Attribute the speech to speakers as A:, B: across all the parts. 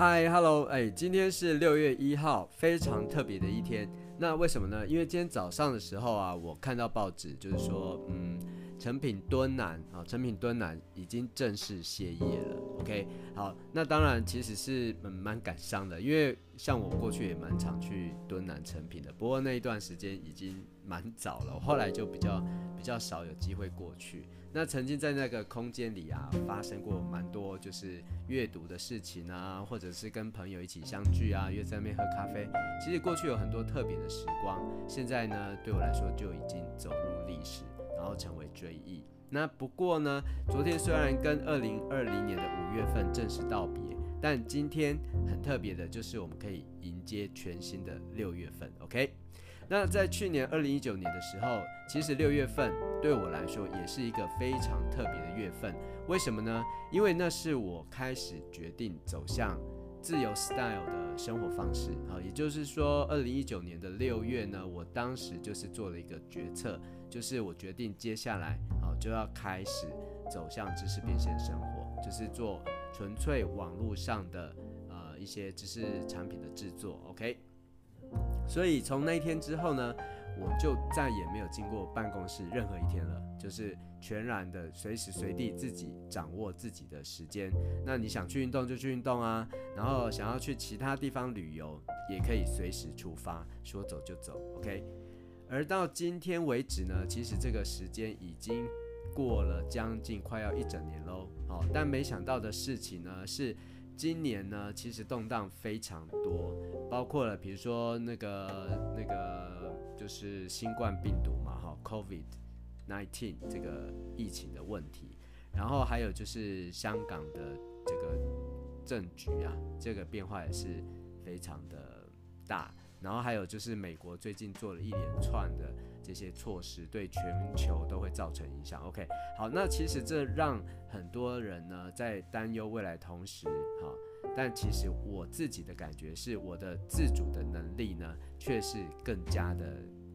A: 嗨，Hello，哎，今天是六月一号，非常特别的一天。那为什么呢？因为今天早上的时候啊，我看到报纸，就是说，嗯，成品敦南啊，成品敦南已经正式歇业了。OK，好，那当然其实是蛮蛮感伤的，因为像我过去也蛮常去敦南成品的，不过那一段时间已经蛮早了，我后来就比较比较少有机会过去。那曾经在那个空间里啊，发生过蛮多就是阅读的事情啊，或者是跟朋友一起相聚啊，约在那边喝咖啡。其实过去有很多特别的时光，现在呢，对我来说就已经走入历史，然后成为追忆。那不过呢，昨天虽然跟二零二零年的五月份正式道别，但今天很特别的就是我们可以迎接全新的六月份。OK。那在去年二零一九年的时候，其实六月份对我来说也是一个非常特别的月份。为什么呢？因为那是我开始决定走向自由 style 的生活方式。好，也就是说，二零一九年的六月呢，我当时就是做了一个决策，就是我决定接下来好就要开始走向知识变现生活，就是做纯粹网络上的呃一些知识产品的制作。OK。所以从那一天之后呢，我就再也没有经过办公室任何一天了，就是全然的随时随地自己掌握自己的时间。那你想去运动就去运动啊，然后想要去其他地方旅游也可以随时出发，说走就走，OK。而到今天为止呢，其实这个时间已经过了将近快要一整年喽。好，但没想到的事情呢是。今年呢，其实动荡非常多，包括了比如说那个那个就是新冠病毒嘛，哈，COVID-19 这个疫情的问题，然后还有就是香港的这个政局啊，这个变化也是非常的大，然后还有就是美国最近做了一连串的。这些措施对全球都会造成影响。OK，好，那其实这让很多人呢在担忧未来，同时，哈，但其实我自己的感觉是，我的自主的能力呢，却是更加的，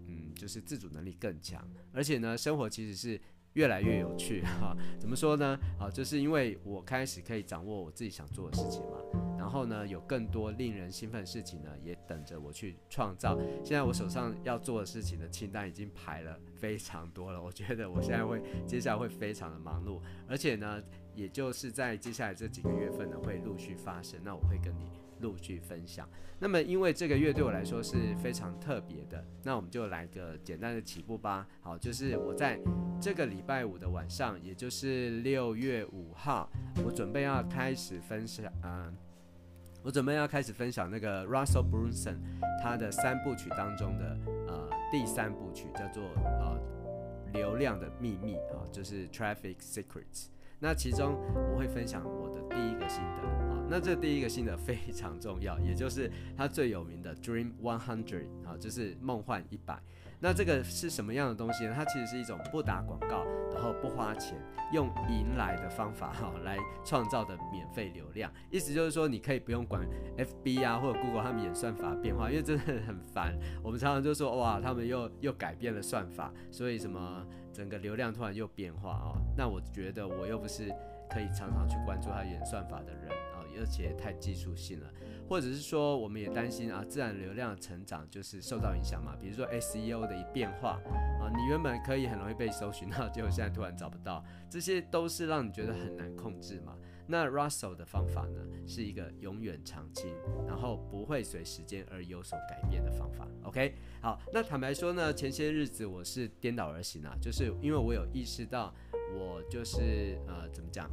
A: 嗯，就是自主能力更强，而且呢，生活其实是越来越有趣，哈，怎么说呢？好，就是因为我开始可以掌握我自己想做的事情嘛。然后呢，有更多令人兴奋的事情呢，也等着我去创造。现在我手上要做的事情的清单已经排了非常多了，我觉得我现在会接下来会非常的忙碌，而且呢，也就是在接下来这几个月份呢，会陆续发生。那我会跟你陆续分享。那么因为这个月对我来说是非常特别的，那我们就来个简单的起步吧。好，就是我在这个礼拜五的晚上，也就是六月五号，我准备要开始分享，嗯。我准备要开始分享那个 Russell Brunson 他的三部曲当中的呃第三部曲，叫做呃流量的秘密啊，就是 Traffic Secrets。那其中我会分享我的第一个心得，那这第一个心得非常重要，也就是它最有名的 Dream One Hundred 啊，就是梦幻一百。那这个是什么样的东西呢？它其实是一种不打广告，然后不花钱，用赢来的方法哈来创造的免费流量。意思就是说，你可以不用管 FB 啊或者 Google 他们演算法变化，因为真的很烦。我们常常就说哇，他们又又改变了算法，所以什么整个流量突然又变化哦。那我觉得我又不是可以常常去关注他演算法的人。而且太技术性了，或者是说，我们也担心啊，自然流量的成长就是受到影响嘛。比如说 SEO 的一变化啊，你原本可以很容易被搜寻到，结果现在突然找不到，这些都是让你觉得很难控制嘛。那 Russell 的方法呢，是一个永远长青，然后不会随时间而有所改变的方法。OK，好，那坦白说呢，前些日子我是颠倒而行啊，就是因为我有意识到，我就是呃，怎么讲，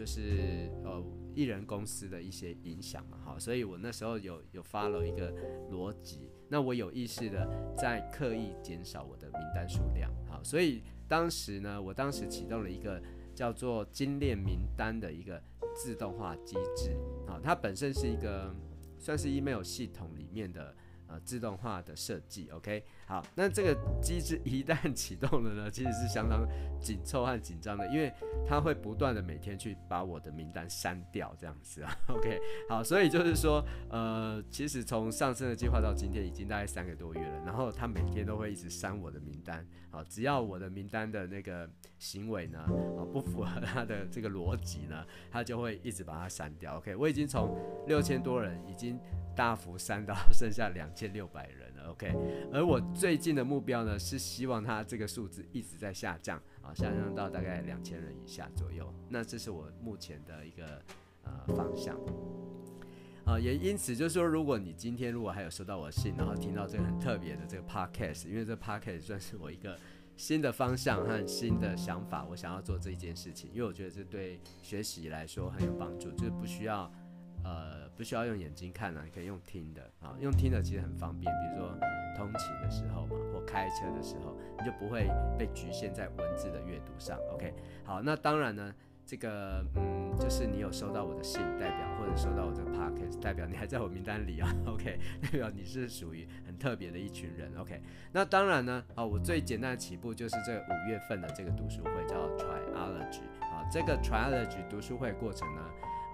A: 就是呃。艺人公司的一些影响嘛，好，所以我那时候有有 follow 一个逻辑，那我有意识的在刻意减少我的名单数量，好，所以当时呢，我当时启动了一个叫做精炼名单的一个自动化机制，好，它本身是一个算是 email 系统里面的呃自动化的设计。OK，好，那这个机制一旦启动了呢，其实是相当紧凑和紧张的，因为它会不断的每天去把我的名单删掉，这样子啊。OK，好，所以就是说，呃，其实从上升的计划到今天已经大概三个多月了，然后它每天都会一直删我的名单。好，只要我的名单的那个行为呢，啊，不符合它的这个逻辑呢，它就会一直把它删掉。OK，我已经从六千多人已经大幅删到剩下两千六百人了。OK，而我最近的目标呢，是希望它这个数字一直在下降，啊，下降到大概两千人以下左右。那这是我目前的一个呃方向。啊，也因此就是说，如果你今天如果还有收到我的信，然后听到这个很特别的这个 podcast，因为这 podcast 算是我一个新的方向和新的想法，我想要做这一件事情，因为我觉得这对学习来说很有帮助，就是不需要呃不需要用眼睛看啊，你可以用听的啊，用听的其实很方便，比如说通勤的时候嘛，或开车的时候，你就不会被局限在文字的阅读上。OK，好，那当然呢。这个嗯，就是你有收到我的信，代表或者收到我这个 podcast，代表你还在我名单里啊，OK，代表你是属于很特别的一群人，OK。那当然呢，啊，我最简单的起步就是这五月份的这个读书会叫 Triology 啊，这个 Triology 读书会过程呢，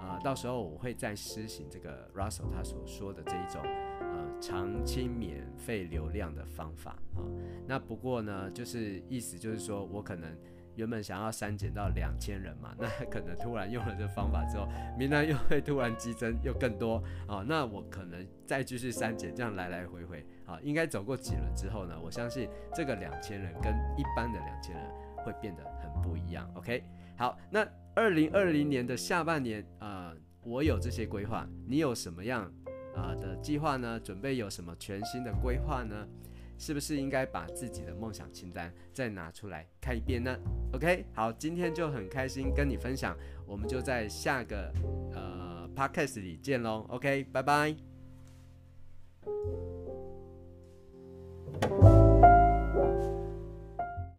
A: 啊，到时候我会再施行这个 Russell 他所说的这一种呃长期免费流量的方法啊。那不过呢，就是意思就是说我可能。原本想要删减到两千人嘛，那可能突然用了这方法之后，名单又会突然激增又更多啊，那我可能再继续删减，这样来来回回啊，应该走过几轮之后呢，我相信这个两千人跟一般的两千人会变得很不一样。OK，好，那二零二零年的下半年啊，我有这些规划，你有什么样啊的计划呢？准备有什么全新的规划呢？是不是应该把自己的梦想清单再拿出来看一遍呢？OK，好，今天就很开心跟你分享，我们就在下个呃 Podcast 里见喽。OK，拜拜。